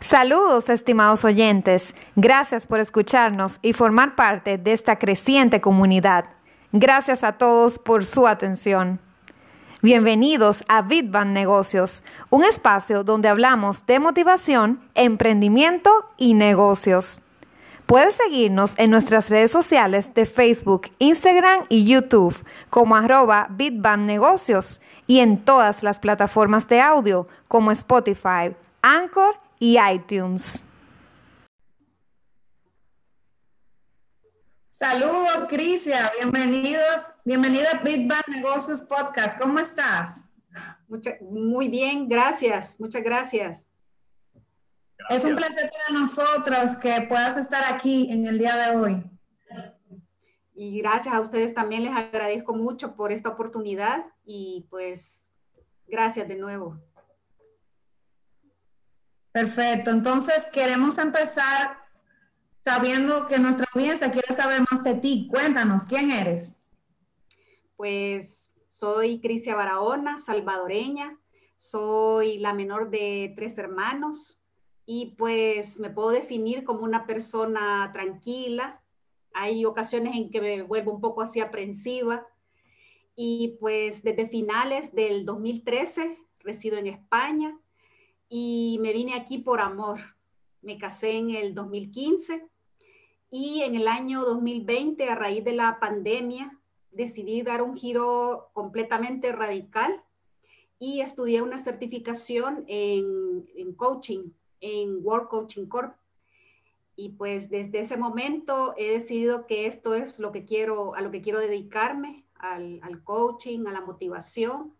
Saludos, estimados oyentes. Gracias por escucharnos y formar parte de esta creciente comunidad. Gracias a todos por su atención. Bienvenidos a Bitban Negocios, un espacio donde hablamos de motivación, emprendimiento y negocios. Puedes seguirnos en nuestras redes sociales de Facebook, Instagram y YouTube como arroba Bitban Negocios y en todas las plataformas de audio como Spotify, Anchor y iTunes. Saludos, Crisia. Bienvenidos, bienvenida a Bitban Negocios Podcast. ¿Cómo estás? muy bien, gracias. Muchas gracias. Es un placer para nosotros que puedas estar aquí en el día de hoy. Y gracias a ustedes también les agradezco mucho por esta oportunidad y pues gracias de nuevo. Perfecto, entonces queremos empezar sabiendo que nuestra audiencia quiere saber más de ti. Cuéntanos, ¿quién eres? Pues soy Crisia Barahona, salvadoreña, soy la menor de tres hermanos y pues me puedo definir como una persona tranquila. Hay ocasiones en que me vuelvo un poco así aprensiva y pues desde finales del 2013 resido en España y me vine aquí por amor. Me casé en el 2015 y en el año 2020, a raíz de la pandemia, decidí dar un giro completamente radical y estudié una certificación en, coaching, en World Coaching Corp. Y pues desde ese momento he decidido que esto es lo que quiero, a lo que quiero dedicarme, al, coaching, a la motivación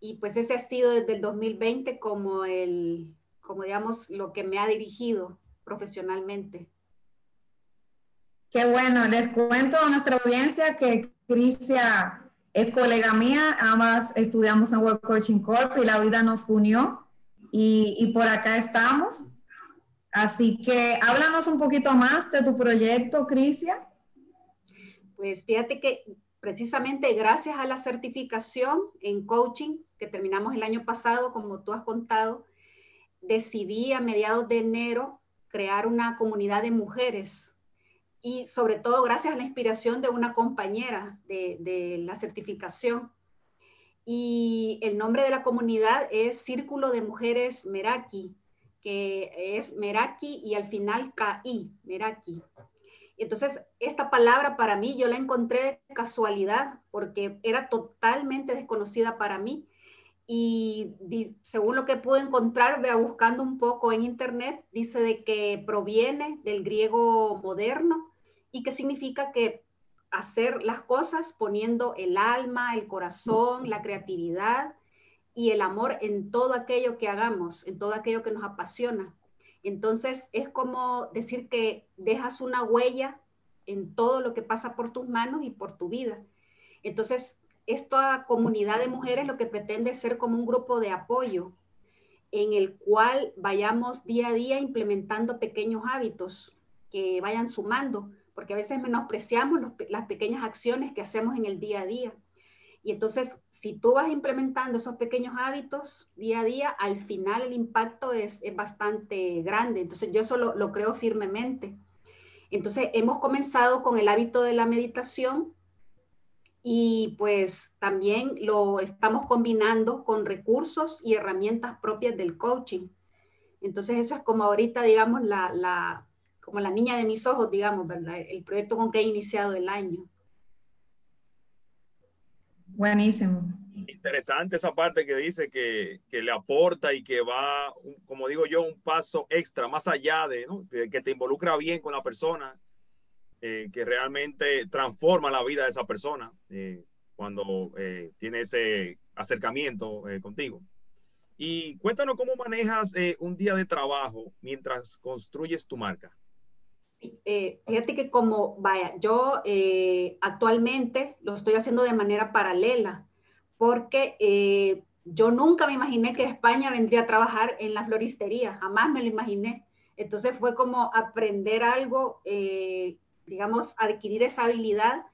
y pues ese ha sido desde el 2020 como el, como digamos, lo que me ha dirigido profesionalmente. Qué bueno, les cuento a nuestra audiencia que Crisia es colega mía, ambas estudiamos en World Coaching Corp y la vida nos unió y, por acá estamos. Así que háblanos un poquito más de tu proyecto, Crisia. Pues fíjate que precisamente gracias a la certificación en coaching que terminamos el año pasado, como tú has contado, decidí a mediados de enero crear una comunidad de mujeres y sobre todo gracias a la inspiración de una compañera de, la certificación. Y el nombre de la comunidad es Círculo de Mujeres Meraki, que es Meraki y al final KI, Meraki. Entonces, esta palabra para mí yo la encontré de casualidad porque era totalmente desconocida para mí y según lo que pude encontrar, buscando un poco en internet, dice de que proviene del griego moderno y que significa que hacer las cosas poniendo el alma, el corazón, la creatividad y el amor en todo aquello que hagamos, en todo aquello que nos apasiona. Entonces es como decir que dejas una huella en todo lo que pasa por tus manos y por tu vida. Entonces esta comunidad de mujeres lo que pretende es ser como un grupo de apoyo en el cual vayamos día a día implementando pequeños hábitos que vayan sumando, porque a veces menospreciamos las pequeñas acciones que hacemos en el día a día. Y entonces, si tú vas implementando esos pequeños hábitos día a día, al final el impacto es, bastante grande. Entonces, yo eso lo creo firmemente. Entonces, hemos comenzado con el hábito de la meditación, y pues también lo estamos combinando con recursos y herramientas propias del coaching. Entonces eso es como ahorita, digamos, la, la, como la niña de mis ojos, digamos, ¿verdad? El proyecto con que he iniciado el año. Buenísimo. Interesante esa parte que dice que, que le aporta y que va, como digo yo, un paso extra, más allá de, ¿no? que te involucra bien con la persona eh, que realmente transforma la vida de esa persona eh, cuando eh, tiene ese acercamiento contigo. Y cuéntanos cómo manejas un día de trabajo mientras construyes tu marca. Fíjate que como, vaya, yo actualmente lo estoy haciendo de manera paralela, porque yo nunca me imaginé que España vendría a trabajar en la floristería, jamás me lo imaginé. Entonces fue como aprender algo digamos, adquirir esa habilidad.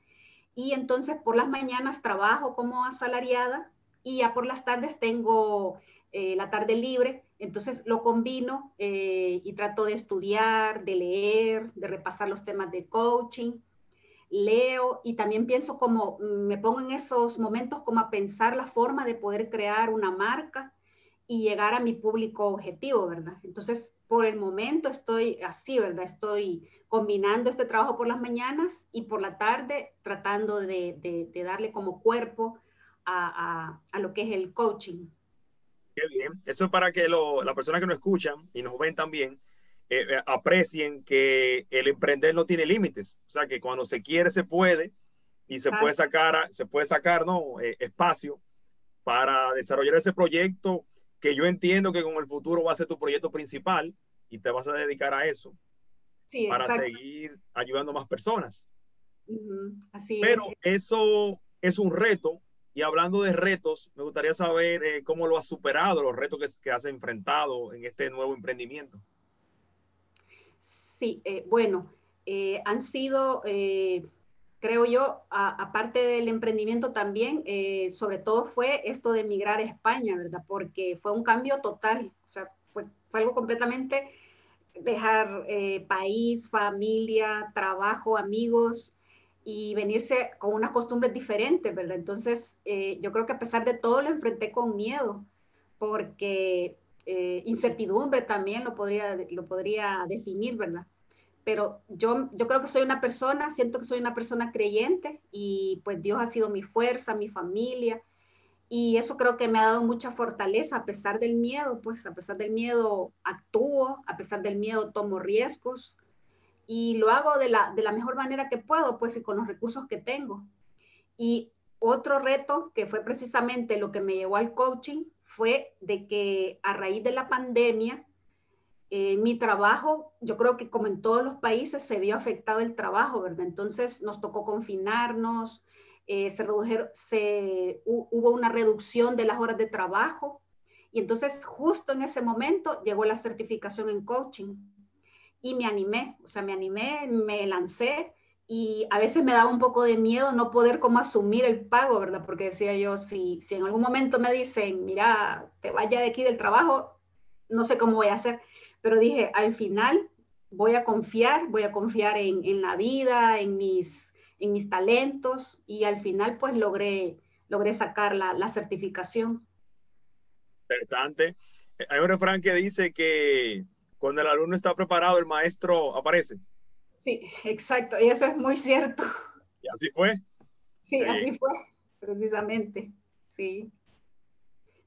Y entonces por las mañanas trabajo como asalariada y ya por las tardes tengo eh, la tarde libre, entonces lo combino eh, y trato de estudiar, de leer, de repasar los temas de coaching, leo y también pienso como, mm, me pongo en esos momentos como a pensar la forma de poder crear una marca y llegar a mi público objetivo, ¿verdad? Entonces, por el momento estoy así, ¿verdad? Estoy combinando este trabajo por las mañanas y por la tarde tratando de, darle como cuerpo a, lo que es el coaching. Qué bien. Eso es para que las personas que nos escuchan y nos ven también eh, eh, aprecien que el emprender no tiene límites. O sea, que cuando se quiere, se puede y se puede sacar, se puede sacar ¿no? Eh, espacio para desarrollar ese proyecto que yo entiendo que con el futuro va a ser tu proyecto principal y te vas a dedicar a eso sí, para seguir ayudando a más personas. Así Pero eso es un reto y hablando de retos, me gustaría saber eh, cómo lo has superado, los retos que, has enfrentado en este nuevo emprendimiento. Sí, eh, bueno, eh, han sido creo yo, aparte del emprendimiento también, sobre todo fue esto de emigrar a España, ¿verdad? Porque fue un cambio total, o sea, fue, algo completamente dejar país, familia, trabajo, amigos y venirse con unas costumbres diferentes, ¿verdad? Entonces, eh, yo creo que a pesar de todo lo enfrenté con miedo, porque incertidumbre también lo podría, lo podría definir, ¿verdad? pero yo, yo creo que soy una persona, siento que soy una persona creyente y pues Dios ha sido mi fuerza, mi familia y eso creo que me ha dado mucha fortaleza a pesar del miedo, pues a pesar del miedo actúo, a pesar del miedo tomo riesgos y lo hago de la, de la mejor manera que puedo, pues y con los recursos que tengo. Y otro reto que fue precisamente lo que me llevó al coaching fue de que a raíz de la pandemia, eh, mi trabajo, yo creo que como en todos los países se vio afectado el trabajo, ¿verdad? Entonces nos tocó confinarnos, eh, se redujeron, se, hubo una reducción de las horas de trabajo y entonces justo en ese momento llegó la certificación en coaching y me animé, o sea, me animé, me lancé y a veces me daba un poco de miedo no poder como asumir el pago, ¿verdad? Porque decía yo, si, si en algún momento me dicen, mira, te vaya de aquí del trabajo, no sé cómo voy a hacer pero dije, al final voy a confiar, voy a confiar en, la vida, en mis, en mis talentos y al final pues logré, logré sacar la, certificación. Interesante. Hay un refrán que dice que cuando el alumno está preparado, el maestro aparece. Sí, exacto. Y eso es muy cierto. ¿Y así fue? sí. así fue, precisamente. Sí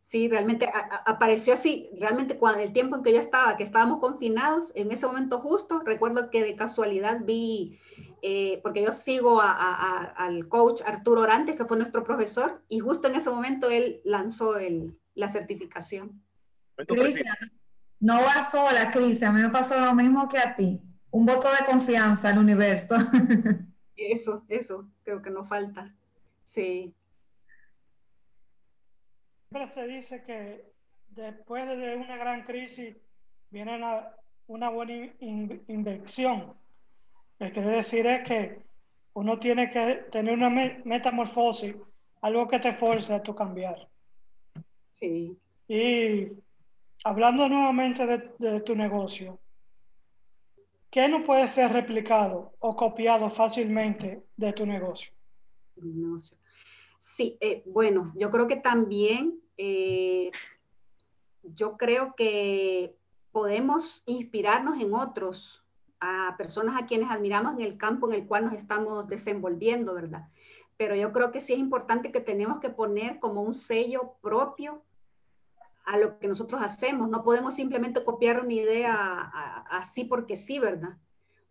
sí, realmente apareció así, realmente cuando el tiempo en que yo estaba, que estábamos confinados, en ese momento justo, recuerdo que de casualidad vi, eh, porque yo sigo al coach Arturo Orantes, que fue nuestro profesor, y justo en ese momento él lanzó la certificación. Cristian, no va sola, Cristian, a mí me pasó lo mismo que a ti, un voto de confianza al universo. Eso, eso, creo que no falta, sí siempre se dice que después de una gran crisis viene una, buena inversión. Lo que quiere decir es que uno tiene que tener una metamorfosis, algo que te fuerce a tu cambiar. Sí. Y hablando nuevamente de, tu negocio, ¿qué no puede ser replicado o copiado fácilmente de tu negocio? Sí, eh, bueno, yo creo que también, eh, yo creo que podemos inspirarnos en otros, a personas a quienes admiramos en el campo en el cual nos estamos desenvolviendo, ¿verdad? Pero yo creo que sí es importante que tenemos que poner como un sello propio a lo que nosotros hacemos. No podemos simplemente copiar una idea así porque sí, ¿verdad?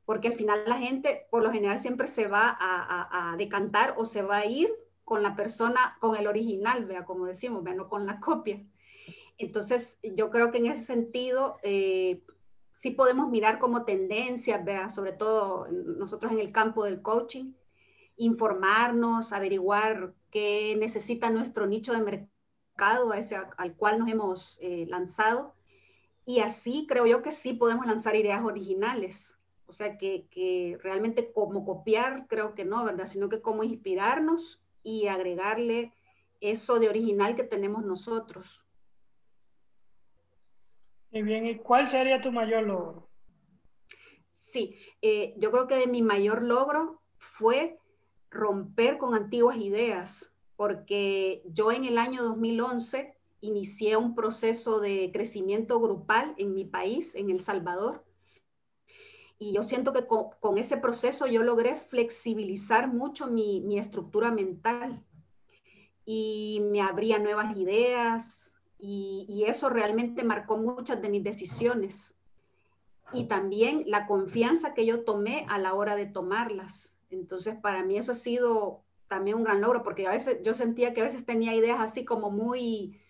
Porque al final la gente, por lo general, siempre se va a, decantar o se va a ir con la persona, con el original, vea, como decimos, vea, no con la copia. Entonces, yo creo que en ese sentido, eh, sí podemos mirar como tendencias, vea, sobre todo nosotros en el campo del coaching, informarnos, averiguar qué necesita nuestro nicho de mercado ese al cual nos hemos eh, lanzado. Y así creo yo que sí podemos lanzar ideas originales. O sea, que, que realmente como copiar, creo que no, ¿verdad? Sino que como inspirarnos y agregarle eso de original que tenemos nosotros. Y bien, ¿y cuál sería tu mayor logro? Sí, eh, yo creo que de mi mayor logro fue romper con antiguas ideas, porque yo en el año 2011 inicié un proceso de crecimiento grupal en mi país, en El Salvador, y yo siento que con, ese proceso yo logré flexibilizar mucho mi, estructura mental y me abría nuevas ideas y, eso realmente marcó muchas de mis decisiones y también la confianza que yo tomé a la hora de tomarlas. Entonces, para mí eso ha sido también un gran logro, porque a veces yo sentía que a veces tenía ideas así como muy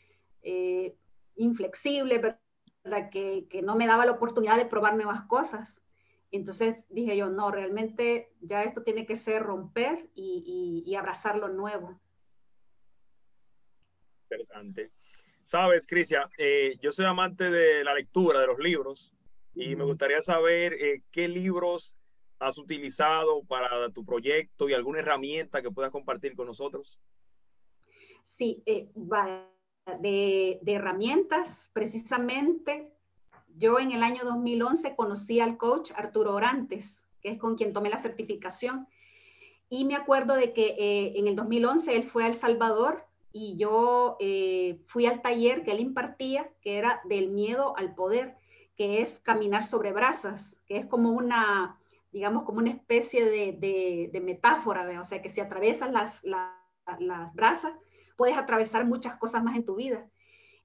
eh, inflexibles, ¿verdad? Que, que no me daba la oportunidad de probar nuevas cosas. Entonces dije yo, no, realmente ya esto tiene que ser romper y, y, abrazar lo nuevo. Interesante. Sabes, Crisia, eh, yo soy amante de la lectura, de los libros, y me gustaría saber eh, qué libros has utilizado para tu proyecto y alguna herramienta que puedas compartir con nosotros. Sí, eh, de, herramientas, precisamente yo en el año 2011 conocí al coach Arturo Orantes, que es con quien tomé la certificación. Y me acuerdo de que eh, en el 2011 él fue a El Salvador y yo eh, fui al taller que él impartía, que era del miedo al poder, que es caminar sobre brasas, que es como una, digamos, como una especie de, de, metáfora, o sea, que si atravesas las, las, las brasas, puedes atravesar muchas cosas más en tu vida.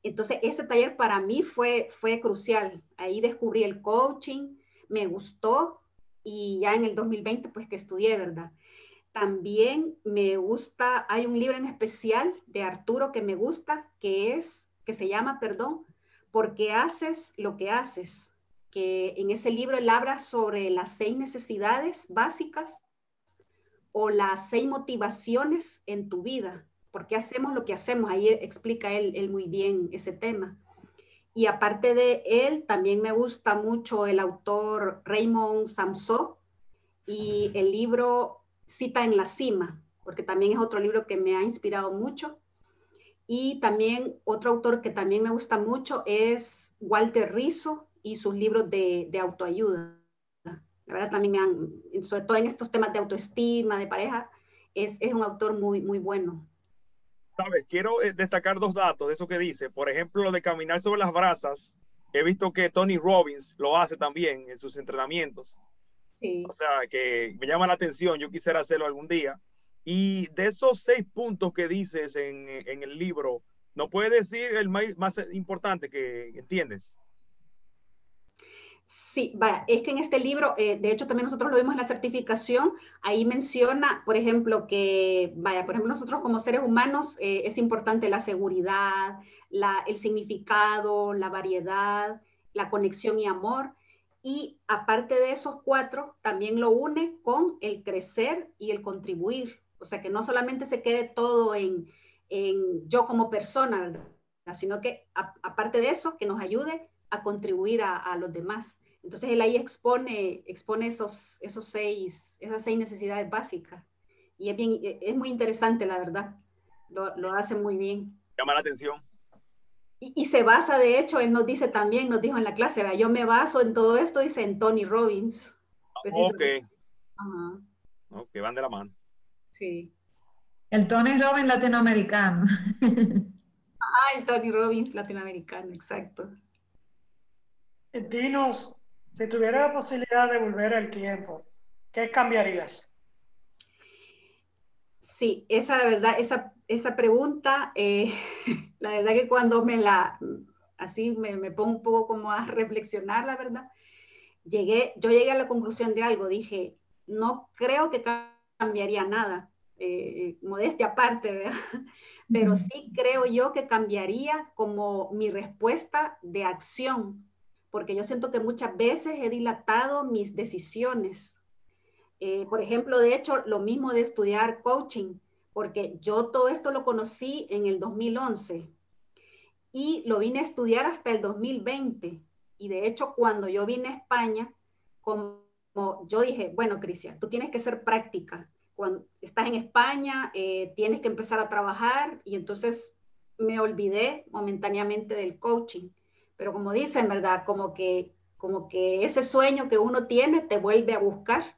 Entonces, ese taller para mí fue, fue crucial. Ahí descubrí el coaching, me gustó y ya en el 2020, pues que estudié, ¿verdad? También me gusta, hay un libro en especial de Arturo que me gusta, que es, que se llama, perdón, porque haces lo que haces, que en ese libro él habla sobre las seis necesidades básicas o las seis motivaciones en tu vida por qué hacemos lo que hacemos. Ahí explica él, muy bien ese tema. Y aparte de él, también me gusta mucho el autor Raymond Samson y el libro Cita en la Cima, porque también es otro libro que me ha inspirado mucho. Y también otro autor que también me gusta mucho es Walter Rizzo y sus libros de, autoayuda. La verdad también me han, sobre todo en estos temas de autoestima, de pareja, es, es un autor muy, muy bueno. Sabes, quiero eh, destacar dos datos de eso que dice. Por ejemplo, lo de caminar sobre las brasas. He visto que Tony Robbins lo hace también en sus entrenamientos. Sí. O sea, que me llama la atención. Yo quisiera hacerlo algún día. Y de esos seis puntos que dices en, en el libro, ¿no puedes decir el más, más importante que entiendes? Sí, vaya, es que en este libro, eh, de hecho también nosotros lo vimos en la certificación, ahí menciona, por ejemplo, que, vaya, por ejemplo, nosotros como seres humanos eh, es importante la seguridad, el significado, la variedad, la conexión y amor. Y aparte de esos cuatro, también lo une con el crecer y el contribuir. O sea, que no solamente se quede todo en, en yo como persona, sino que aparte de eso, que nos ayude a contribuir a, los demás. Entonces él ahí expone, expone esos, esos seis, esas seis necesidades básicas. Y es, bien, es muy interesante, la verdad. Lo, lo hace muy bien. Llama la atención. Y, y, se basa, de hecho, él nos dice también, nos dijo en la clase, yo me baso en todo esto, dice en Tony Robbins. Ok. Ok, van de la mano. Sí. El Tony Robbins latinoamericano. ah, el Tony Robbins latinoamericano, exacto. Dinos, si tuviera la posibilidad de volver al tiempo, ¿qué cambiarías? Sí, esa la verdad, esa, esa pregunta, eh, la verdad que cuando me la, así me, me, pongo un poco como a reflexionar, la verdad, llegué, yo llegué a la conclusión de algo, dije, no creo que cambiaría nada, eh, modestia aparte, ¿verdad? pero sí creo yo que cambiaría como mi respuesta de acción porque yo siento que muchas veces he dilatado mis decisiones. Eh, por ejemplo, de hecho, lo mismo de estudiar coaching, porque yo todo esto lo conocí en el 2011 y lo vine a estudiar hasta el 2020. Y de hecho, cuando yo vine a España, como yo dije, bueno, Cristian, tú tienes que ser práctica. cuando estás en España, eh, tienes que empezar a trabajar y entonces me olvidé momentáneamente del coaching. Pero como dicen, ¿verdad? Como que, como que ese sueño que uno tiene te vuelve a buscar.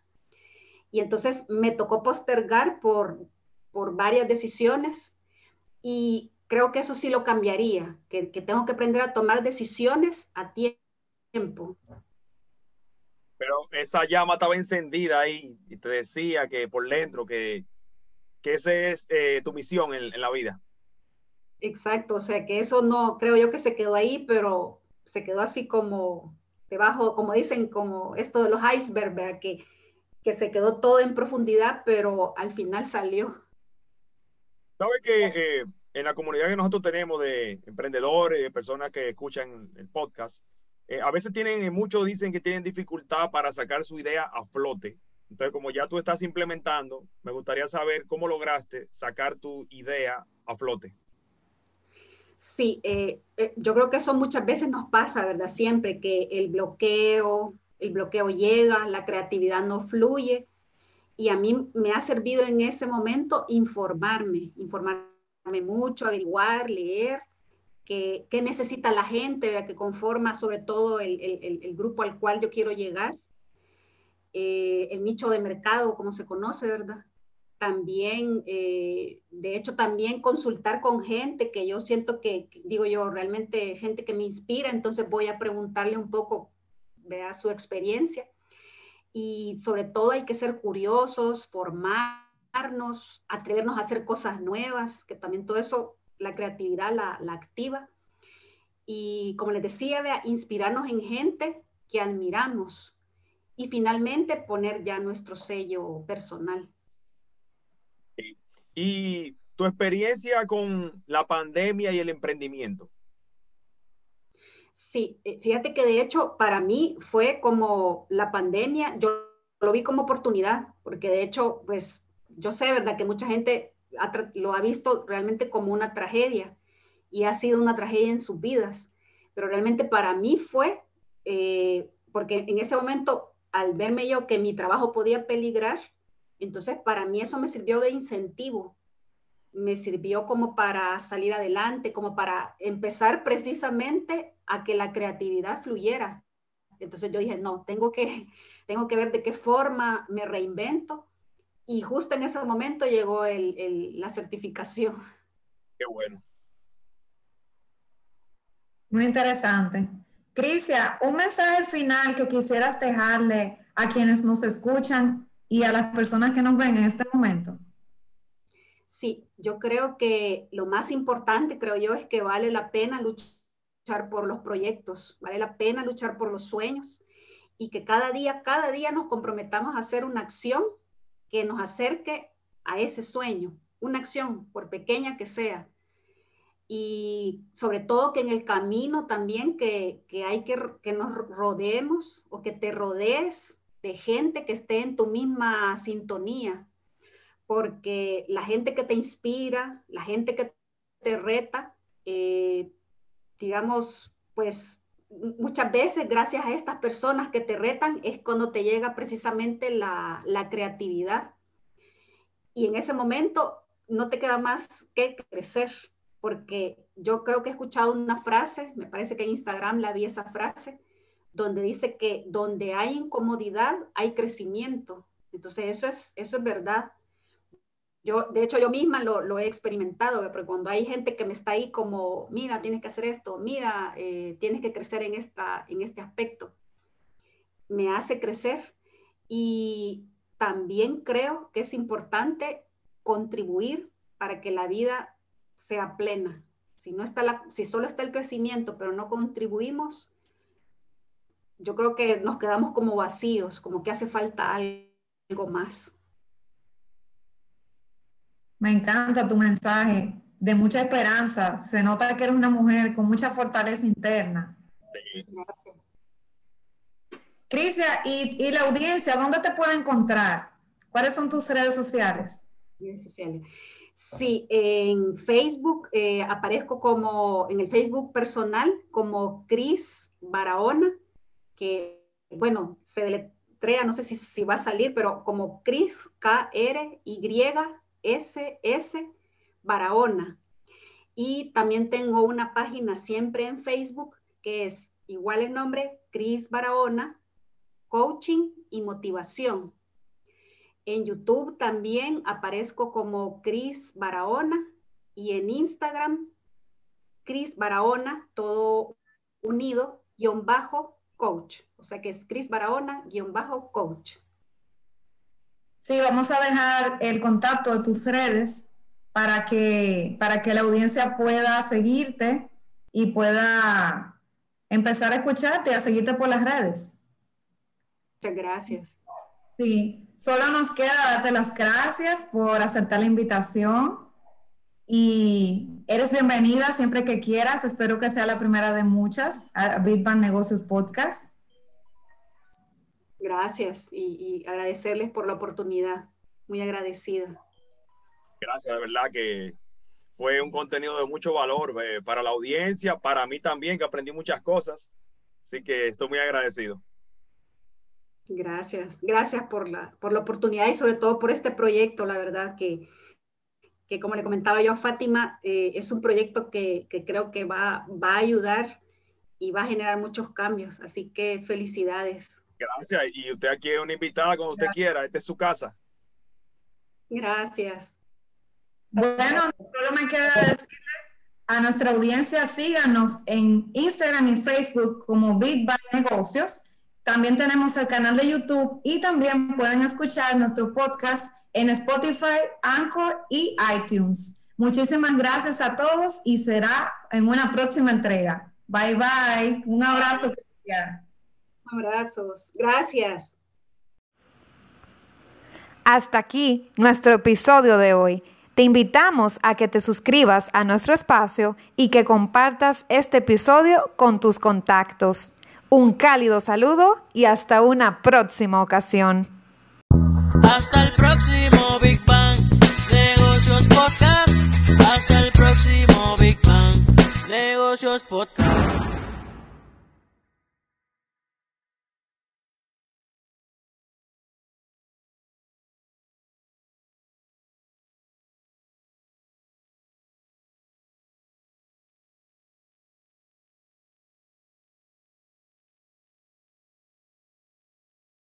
Y entonces me tocó postergar por, por varias decisiones y creo que eso sí lo cambiaría, que, que tengo que aprender a tomar decisiones a tiempo. Pero esa llama estaba encendida ahí y te decía que por dentro que, que esa es eh, tu misión en, en, la vida. Exacto, o sea que eso no, creo yo que se quedó ahí, pero se quedó así como debajo, como dicen, como esto de los icebergs, ¿verdad? Que, que se quedó todo en profundidad, pero al final salió. ¿Sabe que eh, en la comunidad que nosotros tenemos de emprendedores, de personas que escuchan el podcast, eh, a veces tienen, eh, muchos dicen que tienen dificultad para sacar su idea a flote. Entonces, como ya tú estás implementando, me gustaría saber cómo lograste sacar tu idea a flote. Sí, eh, eh, yo creo que eso muchas veces nos pasa, ¿verdad? Siempre que el bloqueo, el bloqueo llega, la creatividad no fluye. Y a mí me ha servido en ese momento informarme, informarme mucho, averiguar, leer, qué, qué necesita la gente, ¿verdad? que conforma sobre todo el, el, grupo al cual yo quiero llegar, eh, el nicho de mercado, como se conoce, ¿verdad? También, eh, de hecho, también consultar con gente que yo siento que, digo yo, realmente gente que me inspira, entonces voy a preguntarle un poco, vea su experiencia. Y sobre todo hay que ser curiosos, formarnos, atrevernos a hacer cosas nuevas, que también todo eso, la creatividad la, la activa. Y como les decía, vea, inspirarnos en gente que admiramos y finalmente poner ya nuestro sello personal. Y tu experiencia con la pandemia y el emprendimiento. Sí, eh, fíjate que de hecho para mí fue como la pandemia, yo lo vi como oportunidad, porque de hecho, pues yo sé, ¿verdad? Que mucha gente lo ha visto realmente como una tragedia y ha sido una tragedia en sus vidas, pero realmente para mí fue, eh, porque en ese momento, al verme yo que mi trabajo podía peligrar, entonces, para mí eso me sirvió de incentivo, me sirvió como para salir adelante, como para empezar precisamente a que la creatividad fluyera. Entonces yo dije, no, tengo que, tengo que ver de qué forma me reinvento. Y justo en ese momento llegó el, el, la certificación. Qué bueno. Muy interesante. Crisia, un mensaje final que quisieras dejarle a quienes nos escuchan y a las personas que nos ven en este momento? Sí, yo creo que lo más importante, creo yo, es que vale la pena luchar por los proyectos, vale la pena luchar por los sueños y que cada día, cada día nos comprometamos a hacer una acción que nos acerque a ese sueño, una acción, por pequeña que sea. Y sobre todo que en el camino también que, que hay que, que nos rodeemos o que te rodees de gente que esté en tu misma sintonía, porque la gente que te inspira, la gente que te reta, eh, digamos, pues muchas veces gracias a estas personas que te retan es cuando te llega precisamente la, la creatividad. Y en ese momento no te queda más que crecer, porque yo creo que he escuchado una frase, me parece que en Instagram la vi esa frase, donde dice que donde hay incomodidad hay crecimiento. Entonces eso es, eso es verdad. Yo, de hecho, yo misma lo, he experimentado, porque cuando hay gente que me está ahí como, mira, tienes que hacer esto, mira, eh, tienes que crecer en, esta, en este aspecto, me hace crecer. Y también creo que es importante contribuir para que la vida sea plena. Si, no está la, si solo está el crecimiento, pero no contribuimos, yo creo que nos quedamos como vacíos, como que hace falta algo más. Me encanta tu mensaje de mucha esperanza. Se nota que eres una mujer con mucha fortaleza interna. Gracias. Crisia, y, y, la audiencia, ¿dónde te puede encontrar? ¿Cuáles son tus redes sociales? Redes sociales. Sí, en Facebook eh, aparezco como, en el Facebook personal, como Cris Barahona que, bueno, se deletrea, no sé si, si va a salir, pero como Cris, K-R-Y-S-S, Barahona. Y también tengo una página siempre en Facebook que es igual el nombre, Cris Barahona, Coaching y Motivación. En YouTube también aparezco como Cris Barahona y en Instagram, Cris Barahona, todo unido, guion bajo, coach. O sea que es Cris Barahona, guion bajo, coach. Sí, vamos a dejar el contacto de tus redes para que, para que la audiencia pueda seguirte y pueda empezar a escucharte y a seguirte por las redes. Muchas gracias. Sí, solo nos queda darte las gracias por aceptar la invitación y eres bienvenida siempre que quieras. Espero que sea la primera de muchas a Big Negocios Podcast. Gracias y, y agradecerles por la oportunidad. Muy agradecida. Gracias, de verdad que fue un contenido de mucho valor eh, para la audiencia, para mí también, que aprendí muchas cosas. Así que estoy muy agradecido. Gracias, gracias por la, por la oportunidad y sobre todo por este proyecto, la verdad que, que como le comentaba yo a Fátima, eh, es un proyecto que, que, creo que va, va a ayudar y va a generar muchos cambios. Así que felicidades. Gracias. Y usted aquí es una invitada cuando usted quiera. Esta es su casa. Gracias. Bueno, solo me queda decirle a nuestra audiencia, síganos en Instagram y Facebook como Big Bang Negocios. También tenemos el canal de YouTube y también pueden escuchar nuestro podcast en Spotify, Anchor y iTunes. Muchísimas gracias a todos y será en una próxima entrega. Bye bye. Un abrazo. Abrazos. Gracias. Hasta aquí nuestro episodio de hoy. Te invitamos a que te suscribas a nuestro espacio y que compartas este episodio con tus contactos. Un cálido saludo y hasta una próxima ocasión. Hasta el próximo Big Bang Negocios Podcast. Hasta el próximo Big Bang Negocios Podcast.